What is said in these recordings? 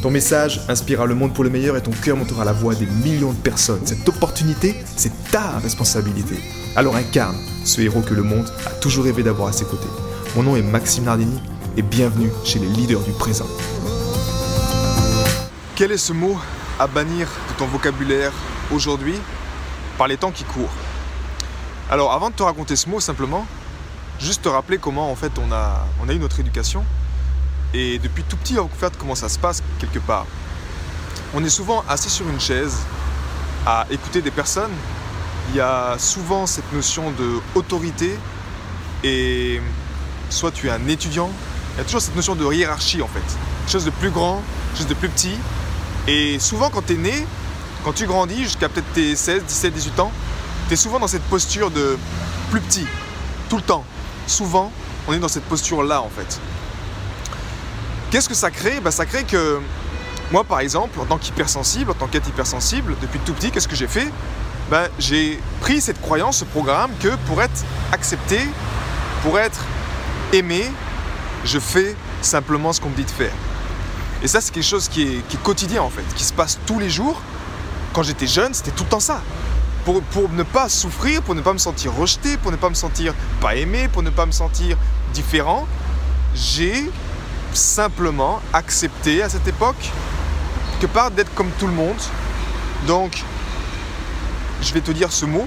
Ton message inspirera le monde pour le meilleur et ton cœur montera la voix des millions de personnes. Cette opportunité, c'est ta responsabilité. Alors incarne ce héros que le monde a toujours rêvé d'avoir à ses côtés. Mon nom est Maxime Nardini et bienvenue chez les leaders du présent. Quel est ce mot à bannir de ton vocabulaire aujourd'hui par les temps qui courent? Alors avant de te raconter ce mot simplement, juste te rappeler comment en fait on a, on a eu notre éducation et depuis tout petit, en fait, comment ça se passe quelque part? On est souvent assis sur une chaise à écouter des personnes. Il y a souvent cette notion de autorité et soit tu es un étudiant, il y a toujours cette notion de hiérarchie en fait. Chose de plus grand, chose de plus petit. Et souvent quand tu es né, quand tu grandis jusqu'à peut-être tes 16, 17, 18 ans, tu es souvent dans cette posture de plus petit, tout le temps. Souvent, on est dans cette posture-là en fait. Qu'est-ce que ça crée bah, Ça crée que moi, par exemple, en tant qu'hypersensible, en tant qu'être hypersensible, depuis tout petit, qu'est-ce que j'ai fait bah, J'ai pris cette croyance, ce programme, que pour être accepté, pour être aimé, je fais simplement ce qu'on me dit de faire. Et ça, c'est quelque chose qui est, qui est, quotidien en fait, qui se passe tous les jours. Quand j'étais jeune, c'était tout le temps ça. Pour, pour, ne pas souffrir, pour ne pas me sentir rejeté, pour ne pas me sentir pas aimé, pour ne pas me sentir différent, j'ai simplement accepter à cette époque que part d'être comme tout le monde. Donc, je vais te dire ce mot,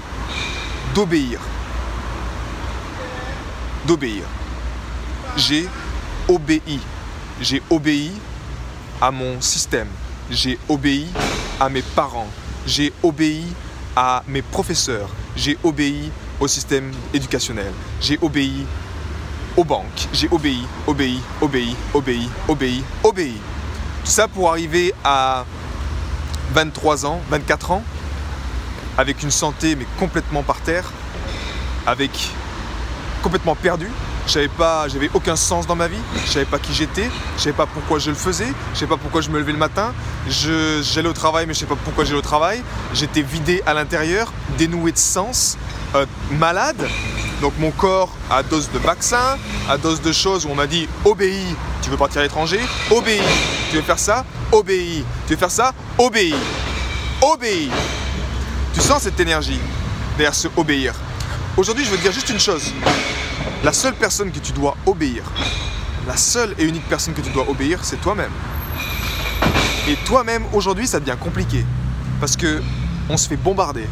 d'obéir. D'obéir. J'ai obéi. J'ai obéi à mon système. J'ai obéi à mes parents. J'ai obéi à mes professeurs. J'ai obéi au système éducationnel. J'ai obéi aux banques. J'ai obéi, obéi, obéi, obéi, obéi, obéi. Tout ça pour arriver à 23 ans, 24 ans, avec une santé mais complètement par terre, avec complètement perdu. Je pas, j'avais aucun sens dans ma vie. Je savais pas qui j'étais. Je savais pas pourquoi je le faisais. Je savais pas pourquoi je me levais le matin. j'allais au travail, mais je sais pas pourquoi j'allais au travail. J'étais vidé à l'intérieur, dénoué de sens, euh, malade. Donc mon corps, à dose de vaccin, à dose de choses où on m'a dit obéis, tu veux partir à l'étranger, obéis, tu veux faire ça, obéis, tu veux faire ça, obéis, obéis. Tu sens cette énergie derrière ce obéir. Aujourd'hui, je veux te dire juste une chose. La seule personne que tu dois obéir, la seule et unique personne que tu dois obéir, c'est toi-même. Et toi-même, aujourd'hui, ça devient compliqué. Parce que on se fait bombarder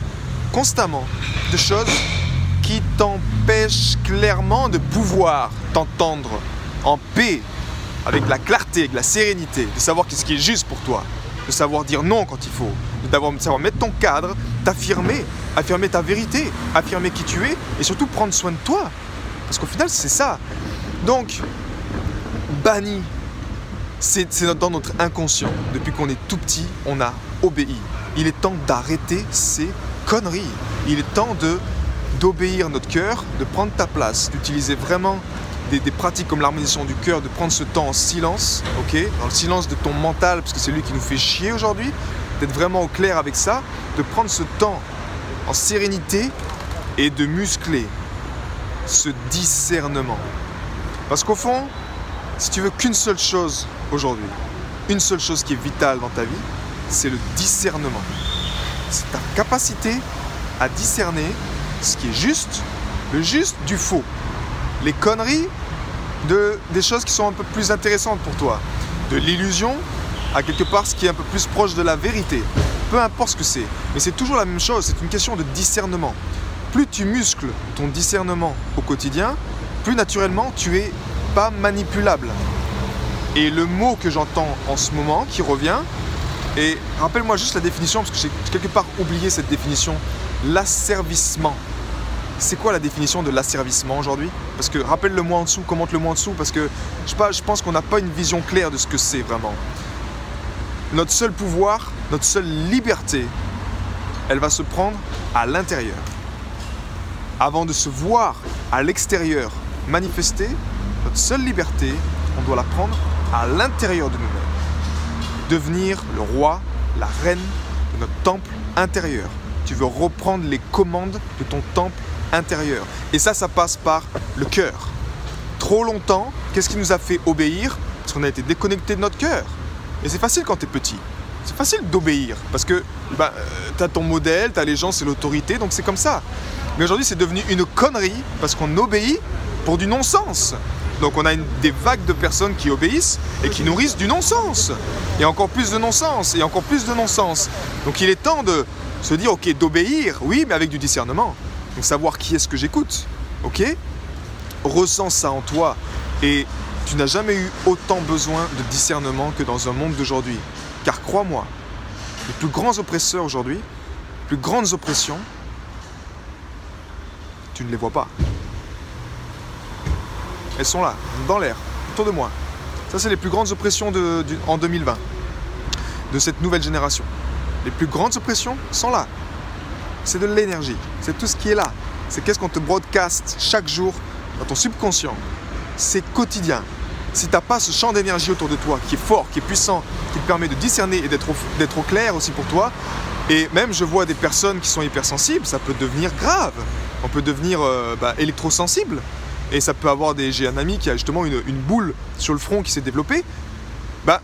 constamment de choses qui t'empêche clairement de pouvoir t'entendre en paix, avec la clarté, avec la sérénité, de savoir qu'est-ce qui est juste pour toi, de savoir dire non quand il faut, de savoir mettre ton cadre, t'affirmer, affirmer ta vérité, affirmer qui tu es et surtout prendre soin de toi. Parce qu'au final, c'est ça. Donc, banni, c'est dans notre inconscient. Depuis qu'on est tout petit, on a obéi. Il est temps d'arrêter ces conneries. Il est temps de d'obéir notre cœur, de prendre ta place, d'utiliser vraiment des, pratiques comme l'harmonisation du cœur, de prendre ce temps en silence, ok, dans le silence de ton mental, parce que c'est lui qui nous fait chier aujourd'hui, d'être vraiment au clair avec ça, de prendre ce temps en sérénité et de muscler ce discernement. Parce qu'au fond, si tu veux qu'une seule chose aujourd'hui, une seule chose qui est vitale dans ta vie, c'est le discernement. C'est ta capacité à discerner ce qui est juste, le juste du faux. Les conneries de, des choses qui sont un peu plus intéressantes pour toi. De l'illusion à quelque part ce qui est un peu plus proche de la vérité. Peu importe ce que c'est. Mais c'est toujours la même chose, c'est une question de discernement. Plus tu muscles ton discernement au quotidien, plus naturellement tu es pas manipulable. Et le mot que j'entends en ce moment qui revient, et rappelle-moi juste la définition, parce que j'ai quelque part oublié cette définition, l'asservissement. C'est quoi la définition de l'asservissement aujourd'hui? Parce que rappelle-le-moi en dessous, commente-le-moi en dessous, parce que je, je pense qu'on n'a pas une vision claire de ce que c'est vraiment. Notre seul pouvoir, notre seule liberté, elle va se prendre à l'intérieur. Avant de se voir à l'extérieur manifester, notre seule liberté, on doit la prendre à l'intérieur de nous-mêmes. Devenir le roi, la reine de notre temple intérieur. Tu veux reprendre les commandes de ton temple intérieur. Et ça, ça passe par le cœur. Trop longtemps, qu'est-ce qui nous a fait obéir? Parce qu'on a été déconnecté de notre cœur. Et c'est facile quand tu es petit. C'est facile d'obéir parce que bah, tu as ton modèle, tu as les gens, c'est l'autorité, donc c'est comme ça. Mais aujourd'hui, c'est devenu une connerie parce qu'on obéit pour du non-sens. Donc on a des vagues de personnes qui obéissent et qui nourrissent du non-sens. Et encore plus de non-sens, et encore plus de non-sens. Donc il est temps de se dire, ok, d'obéir, oui, mais avec du discernement. Donc savoir qui est-ce que j'écoute, ok? Ressens ça en toi. Et tu n'as jamais eu autant besoin de discernement que dans un monde d'aujourd'hui. Car crois-moi, les plus grands oppresseurs aujourd'hui, les plus grandes oppressions, tu ne les vois pas. Elles sont là, dans l'air, autour de moi. Ça, c'est les plus grandes oppressions en 2020, de cette nouvelle génération. Les plus grandes oppressions sont là. C'est de l'énergie. C'est tout ce qui est là. C'est qu'est-ce qu'on te broadcast chaque jour dans ton subconscient. C'est quotidien. Si tu n'as pas ce champ d'énergie autour de toi qui est fort, qui est puissant, qui te permet de discerner et d'être au, clair aussi pour toi, et même je vois des personnes qui sont hypersensibles, ça peut devenir grave. On peut devenir euh, bah, électrosensible. Et ça peut avoir des. J'ai un ami qui a justement une, boule sur le front qui s'est développée. Bah,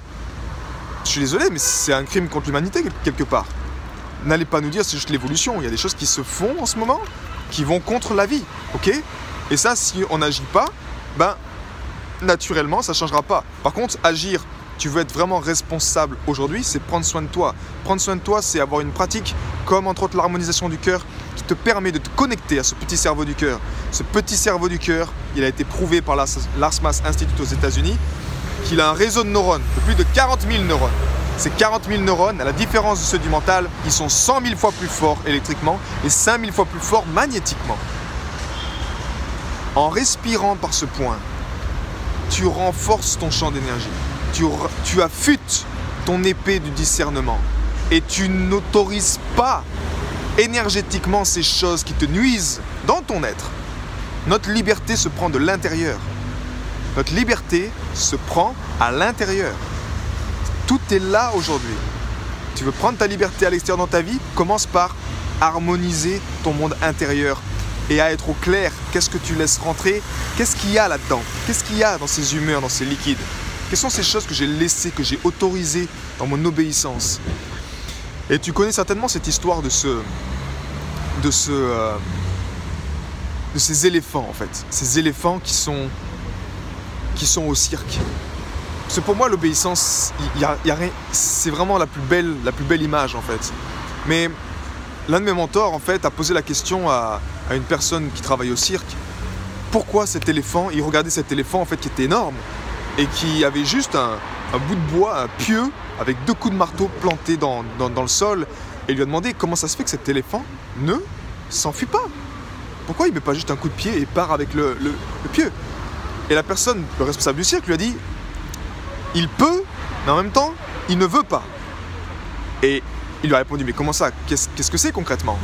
je suis désolé, mais c'est un crime contre l'humanité quelque part. N'allez pas nous dire c'est juste l'évolution. Il y a des choses qui se font en ce moment qui vont contre la vie, ok? Et ça, si on n'agit pas, ben naturellement, ça changera pas. Par contre, agir, tu veux être vraiment responsable aujourd'hui, c'est prendre soin de toi. Prendre soin de toi, c'est avoir une pratique comme entre autres l'harmonisation du cœur te permet de te connecter à ce petit cerveau du cœur. Ce petit cerveau du cœur, il a été prouvé par l'Ars Mass Institute aux États-Unis qu'il a un réseau de neurones de plus de 40 000 neurones. Ces 40 000 neurones, à la différence de ceux du mental, ils sont 100 000 fois plus forts électriquement et 5 000 fois plus forts magnétiquement. En respirant par ce point, tu renforces ton champ d'énergie. Tu, tu affûtes ton épée du discernement. Et tu n'autorises pas énergétiquement ces choses qui te nuisent dans ton être. Notre liberté se prend de l'intérieur. Notre liberté se prend à l'intérieur. Tout est là aujourd'hui. Tu veux prendre ta liberté à l'extérieur dans ta vie? Commence par harmoniser ton monde intérieur et à être au clair. Qu'est-ce que tu laisses rentrer? Qu'est-ce qu'il y a là-dedans? Qu'est-ce qu'il y a dans ces humeurs, dans ces liquides? Quelles sont ces choses que j'ai laissées, que j'ai autorisées dans mon obéissance? Et tu connais certainement cette histoire de ce, de ce, euh, de ces éléphants en fait, ces éléphants qui sont, qui sont au cirque. Parce que pour moi, l'obéissance, c'est vraiment la plus, belle, la plus belle image en fait. Mais l'un de mes mentors en fait a posé la question à, à une personne qui travaille au cirque pourquoi cet éléphant, il regardait cet éléphant en fait qui était énorme et qui avait juste un, bout de bois, un pieu, avec deux coups de marteau plantés dans, le sol, et lui a demandé comment ça se fait que cet éléphant ne s'enfuit pas. Pourquoi il met pas juste un coup de pied et part avec le, pieu? Et la personne, le responsable du cirque, lui a dit il peut, mais en même temps, il ne veut pas. Et il lui a répondu mais comment ça? Qu'est-ce que c'est concrètement?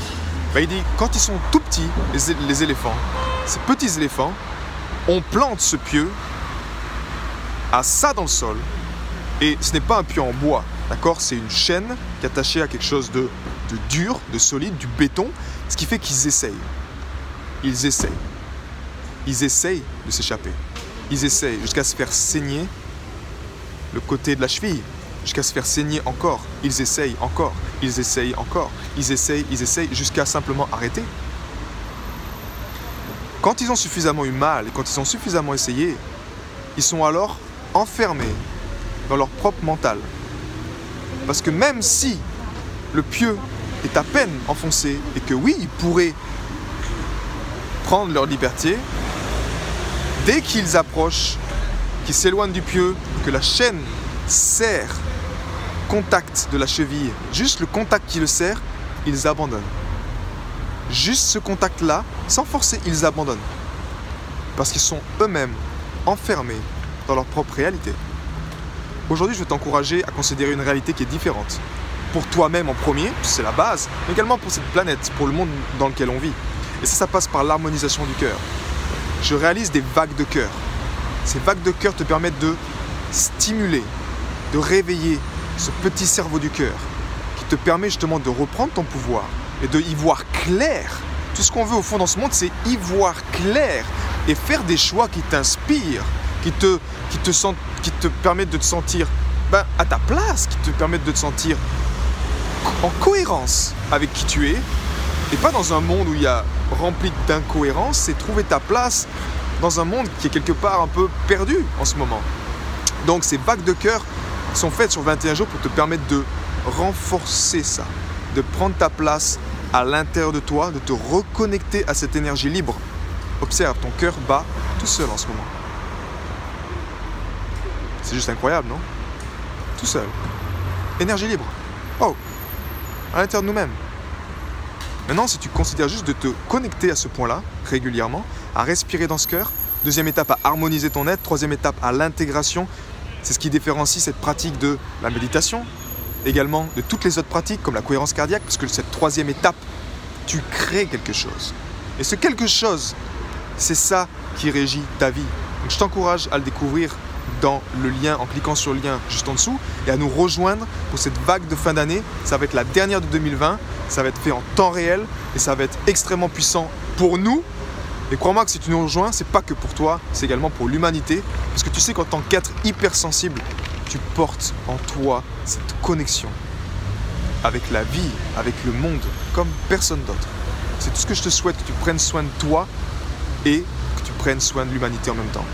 Bah, Il dit quand ils sont tout petits, les éléphants, ces petits éléphants, on plante ce pieu à ça dans le sol. Et ce n'est pas un pieu en bois, d'accord? C'est une chaîne qui est attachée à quelque chose de, de dur, de solide, du béton, ce qui fait qu'ils essayent. Ils essayent. Ils essayent de s'échapper. Ils essayent jusqu'à se faire saigner le côté de la cheville, jusqu'à se faire saigner encore. Ils essayent encore, ils essayent encore, ils essayent, ils essayent, jusqu'à simplement arrêter. Quand ils ont suffisamment eu mal et quand ils ont suffisamment essayé, ils sont alors enfermés dans leur propre mental. Parce que même si le pieu est à peine enfoncé et que oui, ils pourraient prendre leur liberté, dès qu'ils approchent, qu'ils s'éloignent du pieu, que la chaîne serre contact de la cheville, juste le contact qui le serre, ils abandonnent juste ce contact-là, sans forcer, ils abandonnent. Parce qu'ils sont eux-mêmes enfermés dans leur propre réalité. Aujourd'hui, je vais t'encourager à considérer une réalité qui est différente. pour toi-même en premier, c'est la base, mais également pour cette planète, pour le monde dans lequel on vit. Et ça, ça passe par l'harmonisation du cœur. Je réalise des vagues de cœur. Ces vagues de cœur te permettent de stimuler, de réveiller ce petit cerveau du cœur qui te permet justement de reprendre ton pouvoir et de y voir clair. Tout ce qu'on veut au fond dans ce monde, c'est y voir clair et faire des choix qui t'inspirent, qui te, qui, te qui te permettent de te sentir ben, à ta place, qui te permettent de te sentir en cohérence avec qui tu es et pas dans un monde où il y a rempli d'incohérences, c'est trouver ta place dans un monde qui est quelque part un peu perdu en ce moment. Donc ces vagues de cœur sont faites sur 21 jours pour te permettre de renforcer ça, de prendre ta place à l'intérieur de toi, de te reconnecter à cette énergie libre. Observe, ton cœur bat tout seul en ce moment. C'est juste incroyable, non? Tout seul. Énergie libre. Oh À l'intérieur de nous-mêmes. Maintenant, si tu considères juste de te connecter à ce point-là régulièrement, à respirer dans ce cœur, deuxième étape à harmoniser ton être, troisième étape à l'intégration, c'est ce qui différencie cette pratique de la méditation, également de toutes les autres pratiques comme la cohérence cardiaque, parce que cette troisième étape, tu crées quelque chose. Et ce quelque chose, c'est ça qui régit ta vie. Donc je t'encourage à le découvrir dans le lien en cliquant sur le lien juste en dessous et à nous rejoindre pour cette vague de fin d'année. Ça va être la dernière de 2020, ça va être fait en temps réel et ça va être extrêmement puissant pour nous. Et crois-moi que si tu nous rejoins, c'est pas que pour toi, c'est également pour l'humanité. Parce que tu sais qu'en tant qu'être hypersensible, tu portes en toi cette connexion avec la vie, avec le monde, comme personne d'autre. C'est tout ce que je te souhaite, que tu prennes soin de toi et que tu prennes soin de l'humanité en même temps.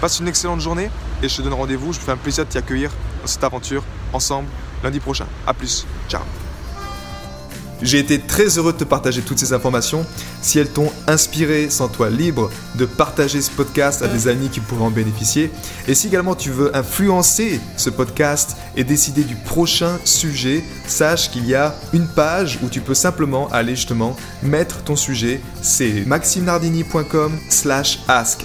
Passe une excellente journée et je te donne rendez-vous. Je me fais un plaisir de t'y accueillir dans cette aventure ensemble lundi prochain. A plus. Ciao. J'ai été très heureux de te partager toutes ces informations. Si elles t'ont inspiré, sens-toi libre de partager ce podcast à des amis qui pourraient en bénéficier. Et si également tu veux influencer ce podcast et décider du prochain sujet, sache qu'il y a une page où tu peux simplement aller justement mettre ton sujet. C'est maximenardini.com slash ask